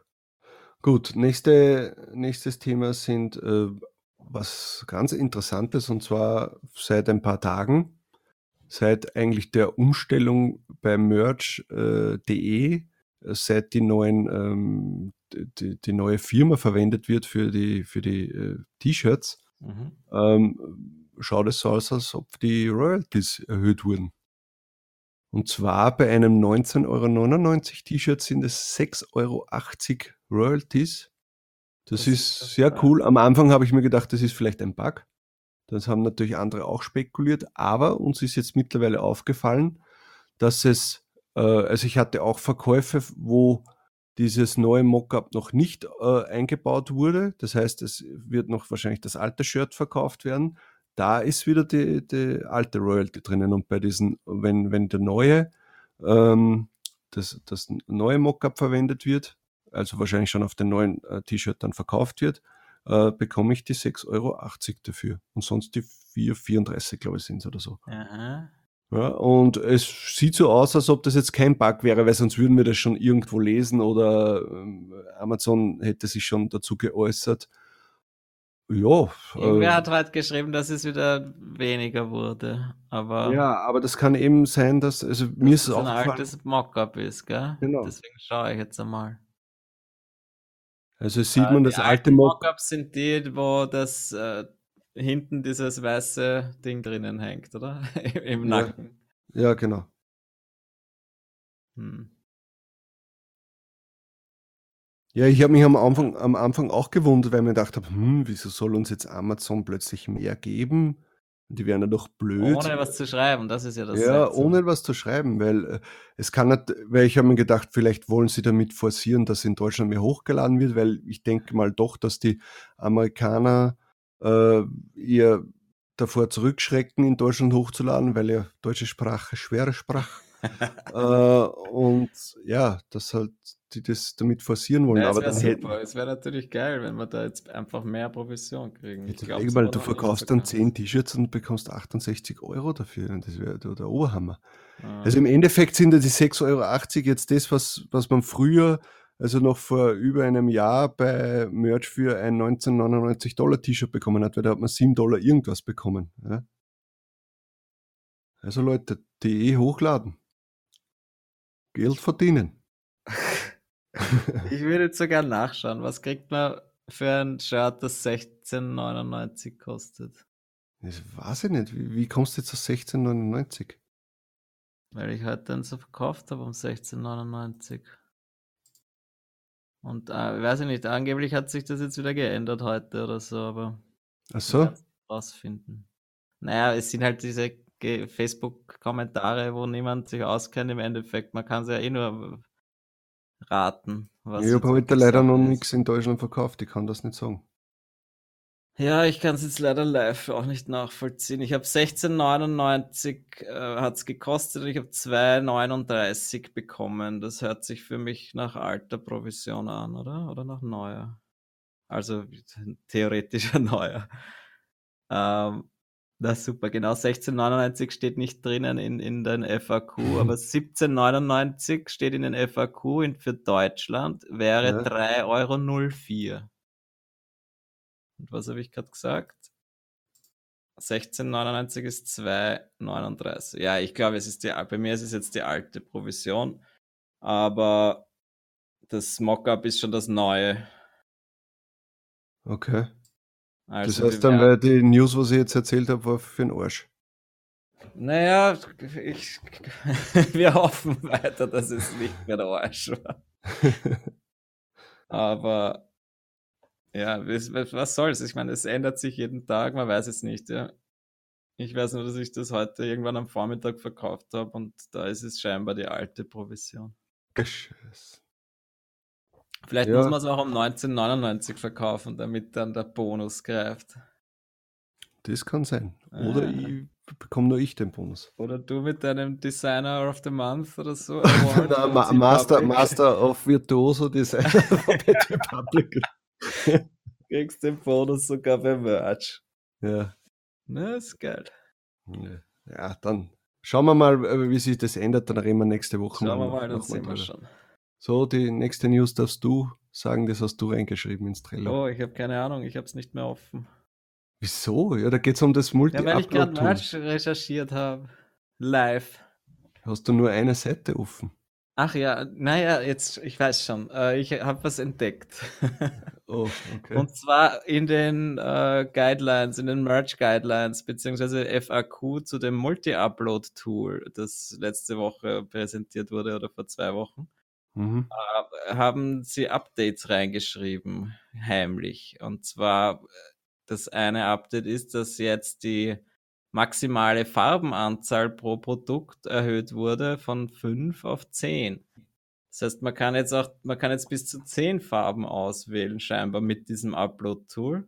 [SPEAKER 1] Gut, nächste, nächstes Thema sind äh, was ganz Interessantes und zwar seit ein paar Tagen seit eigentlich der Umstellung bei merch.de, äh, seit die neuen ähm, die, die, neue Firma verwendet wird für die, für die äh, T-Shirts, mhm. ähm, schaut es so aus, als ob die Royalties erhöht wurden. Und zwar bei einem 19,99 Euro T-Shirt sind es 6,80 Euro Royalties. Das, das ist, ist sehr cool. Am Anfang habe ich mir gedacht, das ist vielleicht ein Bug. Das haben natürlich andere auch spekuliert, aber uns ist jetzt mittlerweile aufgefallen, dass es, äh, also ich hatte auch Verkäufe, wo dieses neue Mockup noch nicht äh, eingebaut wurde. Das heißt, es wird noch wahrscheinlich das alte Shirt verkauft werden. Da ist wieder die, die alte Royalty drinnen. Und bei diesen, wenn, wenn der neue, ähm, das, das neue Mockup verwendet wird, also wahrscheinlich schon auf den neuen äh, T-Shirt dann verkauft wird, äh, bekomme ich die 6,80 Euro dafür. Und sonst die 4,34, glaube ich, sind es oder so. Aha. Ja, und es sieht so aus, als ob das jetzt kein Bug wäre, weil sonst würden wir das schon irgendwo lesen oder ähm, Amazon hätte sich schon dazu geäußert. Ja.
[SPEAKER 2] Irgendwer äh, hat halt geschrieben, dass es wieder weniger wurde. Aber
[SPEAKER 1] ja, aber das kann eben sein, dass, also mir ist es auch.
[SPEAKER 2] ein altes Mockup ist, gell? Genau. Deswegen schaue ich jetzt einmal.
[SPEAKER 1] Also sieht man das alte Mockups
[SPEAKER 2] sind die, wo das äh, hinten dieses weiße Ding drinnen hängt, oder? <laughs> Im Nacken.
[SPEAKER 1] Ja, ja genau.
[SPEAKER 2] Hm.
[SPEAKER 1] Ja, ich habe mich am Anfang, am Anfang auch gewundert, weil ich mir gedacht habe, hm, wieso soll uns jetzt Amazon plötzlich mehr geben? Die wären ja doch blöd.
[SPEAKER 2] Ohne was zu schreiben, das ist ja das.
[SPEAKER 1] Ja, Seltsam. ohne was zu schreiben, weil äh, es kann nicht, weil ich habe mir gedacht, vielleicht wollen sie damit forcieren, dass in Deutschland mehr hochgeladen wird, weil ich denke mal doch, dass die Amerikaner äh, eher davor zurückschrecken, in Deutschland hochzuladen, weil ja deutsche Sprache schwere Sprache. <laughs> äh, und ja, das halt die das damit forcieren wollen. Ja,
[SPEAKER 2] aber dann super. Es wäre natürlich geil, wenn wir da jetzt einfach mehr Provision kriegen.
[SPEAKER 1] Ich glaub, mal, du verkaufst dann 10 T-Shirts und bekommst 68 Euro dafür. Das wäre der Oberhammer. Ah. Also im Endeffekt sind ja die 6,80 Euro jetzt das, was, was man früher, also noch vor über einem Jahr bei Merch für ein 1999 Dollar T-Shirt bekommen hat, weil da hat man 7 Dollar irgendwas bekommen. Ja? Also Leute, die eh hochladen. Geld verdienen.
[SPEAKER 2] Ich würde jetzt sogar nachschauen. Was kriegt man für ein Shirt, das 16,99 kostet?
[SPEAKER 1] Das weiß ich nicht. Wie, wie kommst du jetzt auf 16,99?
[SPEAKER 2] Weil ich heute dann so verkauft habe um 16,99. Und äh, weiß ich nicht, angeblich hat sich das jetzt wieder geändert heute oder so, aber.
[SPEAKER 1] Ach so?
[SPEAKER 2] Rausfinden. Naja, es sind halt diese Facebook-Kommentare, wo niemand sich auskennt im Endeffekt. Man kann es ja eh nur raten.
[SPEAKER 1] Was ich habe heute leider noch nichts in Deutschland verkauft, ich kann das nicht sagen.
[SPEAKER 2] Ja, ich kann es jetzt leider live auch nicht nachvollziehen. Ich habe 16,99 äh, hat es gekostet und ich habe 2,39 bekommen. Das hört sich für mich nach alter Provision an, oder? Oder nach neuer? Also theoretischer <laughs> neuer. Ähm, na super, genau 16,99 steht nicht drinnen in, in den FAQ, aber <laughs> 17,99 steht in den FAQ in, für Deutschland, wäre ja. 3,04 Euro. Und was habe ich gerade gesagt? 16,99 ist 2,39. Ja, ich glaube, es ist die, bei mir ist es jetzt die alte Provision, aber das Mockup ist schon das neue.
[SPEAKER 1] Okay. Also das heißt dann, weil die News, was ich jetzt erzählt habe, war für den Arsch.
[SPEAKER 2] Naja, ich, <laughs> wir hoffen weiter, dass es nicht mehr der Arsch war. <laughs> Aber ja, was, soll's? Ich meine, es ändert sich jeden Tag, man weiß es nicht, ja. Ich weiß nur, dass ich das heute irgendwann am Vormittag verkauft habe und da ist es scheinbar die alte Provision.
[SPEAKER 1] Geschiss.
[SPEAKER 2] Vielleicht ja. muss man es auch um 1999 verkaufen, damit dann der Bonus greift.
[SPEAKER 1] Das kann sein. Oder ah. ich bekomme nur ich den Bonus.
[SPEAKER 2] Oder du mit deinem Designer of the Month oder so. <laughs>
[SPEAKER 1] Nein, Ma Master, Master of Virtuoso Designer von Betty Public.
[SPEAKER 2] Kriegst den Bonus sogar beim Merch.
[SPEAKER 1] Ja.
[SPEAKER 2] Na, ist geil.
[SPEAKER 1] Ja, dann schauen wir mal, äh, wie sich das ändert. Dann reden wir nächste Woche.
[SPEAKER 2] Schauen wir mal, dann sehen wir schon.
[SPEAKER 1] So, die nächste News darfst du sagen, das hast du reingeschrieben ins Trello.
[SPEAKER 2] Oh, ich habe keine Ahnung, ich habe es nicht mehr offen.
[SPEAKER 1] Wieso? Ja, da geht es um das multi Ja, weil ich gerade
[SPEAKER 2] Merch recherchiert habe. Live.
[SPEAKER 1] Hast du nur eine Seite offen?
[SPEAKER 2] Ach ja, naja, jetzt, ich weiß schon, äh, ich habe was entdeckt. <laughs>
[SPEAKER 1] oh, okay.
[SPEAKER 2] Und zwar in den äh, Guidelines, in den Merge Guidelines, beziehungsweise FAQ zu dem Multi-Upload-Tool, das letzte Woche präsentiert wurde oder vor zwei Wochen, mhm. äh, haben sie Updates reingeschrieben, heimlich. Und zwar, das eine Update ist, dass jetzt die maximale Farbenanzahl pro Produkt erhöht wurde von 5 auf 10. Das heißt, man kann jetzt auch, man kann jetzt bis zu 10 Farben auswählen, scheinbar mit diesem Upload-Tool.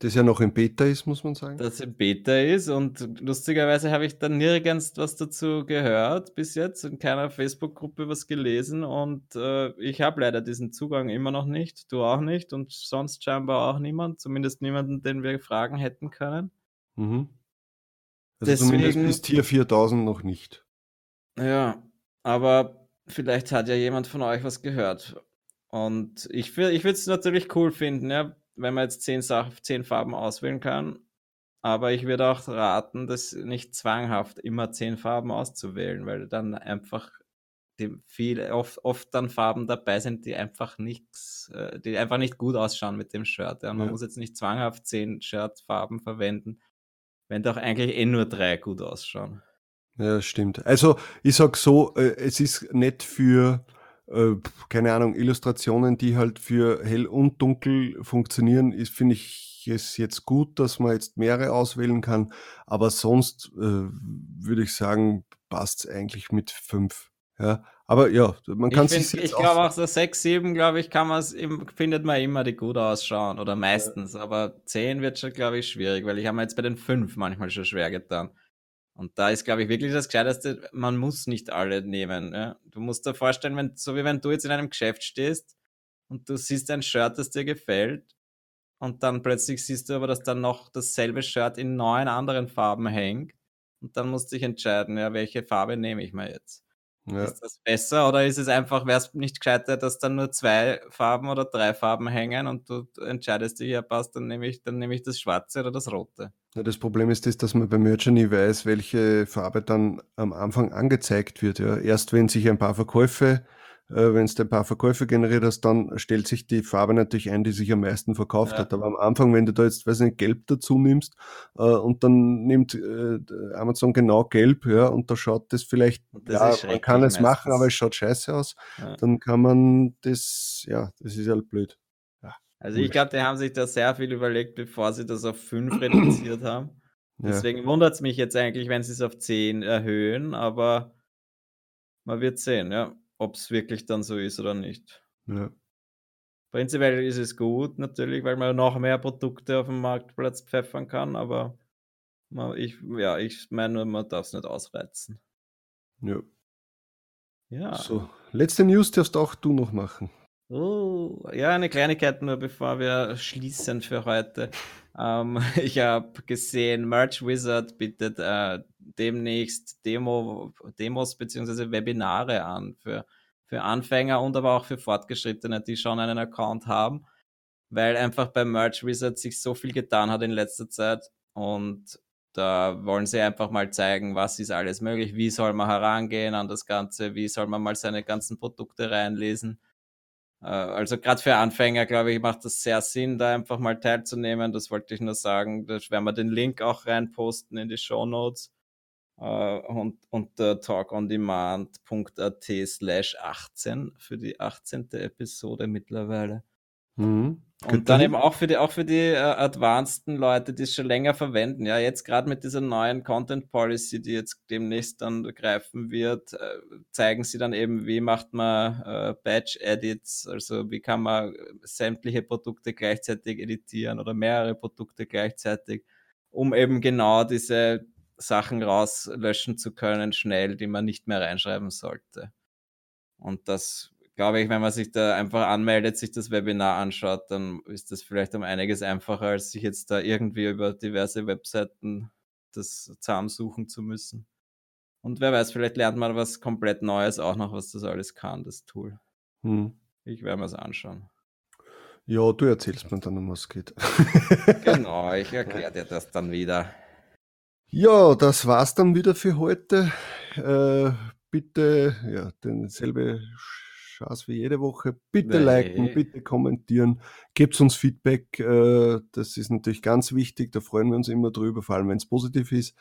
[SPEAKER 1] Das ja noch im Beta ist, muss man sagen.
[SPEAKER 2] Das im Beta ist und lustigerweise habe ich dann nirgends was dazu gehört bis jetzt, in keiner Facebook-Gruppe was gelesen und äh, ich habe leider diesen Zugang immer noch nicht, du auch nicht und sonst scheinbar auch niemand, zumindest niemanden, den wir fragen hätten können.
[SPEAKER 1] Mhm. Also Deswegen, zumindest bis Tier 4000 noch nicht.
[SPEAKER 2] Ja, aber vielleicht hat ja jemand von euch was gehört. Und ich, ich würde es natürlich cool finden, ja, wenn man jetzt zehn, Sachen, zehn Farben auswählen kann. Aber ich würde auch raten, das nicht zwanghaft immer zehn Farben auszuwählen, weil dann einfach die viel, oft, oft dann Farben dabei sind, die einfach nichts, äh, die einfach nicht gut ausschauen mit dem Shirt. Ja. Man ja. muss jetzt nicht zwanghaft zehn Shirtfarben verwenden, wenn doch eigentlich eh nur drei gut ausschauen.
[SPEAKER 1] Ja, stimmt. Also ich sag so, äh, es ist nicht für, äh, keine Ahnung, Illustrationen, die halt für hell und dunkel funktionieren, ist, finde ich es jetzt gut, dass man jetzt mehrere auswählen kann. Aber sonst äh, würde ich sagen, passt es eigentlich mit fünf. Ja, aber ja, man kann sich
[SPEAKER 2] Ich glaube auch so 6, 7, glaube ich, kann man findet man immer, die gut ausschauen oder meistens. Ja. Aber 10 wird schon, glaube ich, schwierig, weil ich habe mir jetzt bei den 5 manchmal schon schwer getan. Und da ist, glaube ich, wirklich das Gescheiteste, man muss nicht alle nehmen. Ja? Du musst dir vorstellen, wenn, so wie wenn du jetzt in einem Geschäft stehst und du siehst ein Shirt, das dir gefällt und dann plötzlich siehst du aber, dass dann noch dasselbe Shirt in neun anderen Farben hängt und dann musst du dich entscheiden, ja, welche Farbe nehme ich mal jetzt. Ja. Ist das besser oder ist es einfach, wäre es nicht gescheiter, dass dann nur zwei Farben oder drei Farben hängen und du entscheidest dich, ja passt, dann nehme ich, dann nehme ich das Schwarze oder das Rote.
[SPEAKER 1] Ja, das Problem ist das, dass man beim Merchant nie weiß, welche Farbe dann am Anfang angezeigt wird. Ja. Erst wenn sich ein paar Verkäufe äh, wenn du ein paar Verkäufe generiert hast, dann stellt sich die Farbe natürlich ein, die sich am meisten verkauft ja. hat. Aber am Anfang, wenn du da jetzt, weiß nicht, gelb dazu nimmst äh, und dann nimmt äh, Amazon genau gelb, ja, und da schaut das vielleicht, das ja, man kann es machen, aber es schaut scheiße aus, ja. dann kann man das, ja, das ist halt blöd.
[SPEAKER 2] Ja, also ich glaube, die haben sich da sehr viel überlegt, bevor sie das auf 5 reduziert haben. Deswegen wundert es mich jetzt eigentlich, wenn sie es auf 10 erhöhen, aber man wird sehen, ja ob es wirklich dann so ist oder nicht. Ja. Prinzipiell ist es gut, natürlich, weil man noch mehr Produkte auf dem Marktplatz pfeffern kann, aber man, ich, ja, ich meine, man darf es nicht ausreizen.
[SPEAKER 1] Ja. Ja. So, letzte News darfst auch du noch machen.
[SPEAKER 2] Oh, ja, eine Kleinigkeit nur, bevor wir schließen für heute. <laughs> ähm, ich habe gesehen, Merch Wizard bietet äh, demnächst Demo, Demos bzw. Webinare an für, für Anfänger und aber auch für Fortgeschrittene, die schon einen Account haben, weil einfach bei Merch Wizard sich so viel getan hat in letzter Zeit und da wollen sie einfach mal zeigen, was ist alles möglich, wie soll man herangehen an das Ganze, wie soll man mal seine ganzen Produkte reinlesen. Äh, also gerade für Anfänger, glaube ich, macht das sehr Sinn, da einfach mal teilzunehmen. Das wollte ich nur sagen. Da werden wir den Link auch reinposten in die Show Notes uh, und unter talkondemand.at slash 18 für die 18. Episode mittlerweile. Mhm. Und dann eben auch für die, auch für die uh, advanceden Leute, die es schon länger verwenden. Ja, jetzt gerade mit dieser neuen Content Policy, die jetzt demnächst dann greifen wird, uh, zeigen sie dann eben, wie macht man uh, Batch Edits, also wie kann man sämtliche Produkte gleichzeitig editieren oder mehrere Produkte gleichzeitig, um eben genau diese Sachen rauslöschen zu können, schnell, die man nicht mehr reinschreiben sollte. Und das, glaube ich, wenn man sich da einfach anmeldet, sich das Webinar anschaut, dann ist das vielleicht um einiges einfacher, als sich jetzt da irgendwie über diverse Webseiten das zusammensuchen zu müssen. Und wer weiß, vielleicht lernt man was komplett Neues auch noch, was das alles kann, das Tool. Hm. Ich werde mir es anschauen.
[SPEAKER 1] Ja, du erzählst mir dann, um was es geht. <laughs>
[SPEAKER 2] genau, ich erkläre dir das dann wieder.
[SPEAKER 1] Ja, das war's dann wieder für heute. Äh, bitte, ja, denselbe Chance wie jede Woche. Bitte nee. liken, bitte kommentieren, gebt uns Feedback. Äh, das ist natürlich ganz wichtig, da freuen wir uns immer drüber, vor allem wenn es positiv ist.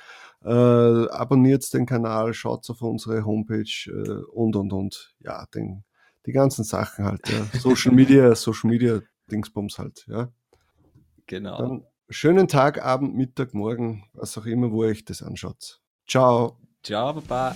[SPEAKER 1] Äh, abonniert den Kanal, schaut auf unsere Homepage äh, und und und. Ja, den, die ganzen Sachen halt. Ja. <laughs> Social Media, Social Media Dingsbums halt. Ja.
[SPEAKER 2] Genau. Dann
[SPEAKER 1] schönen Tag, Abend, Mittag, Morgen, was auch immer, wo ihr euch das anschaut. Ciao.
[SPEAKER 2] Ciao, Baba.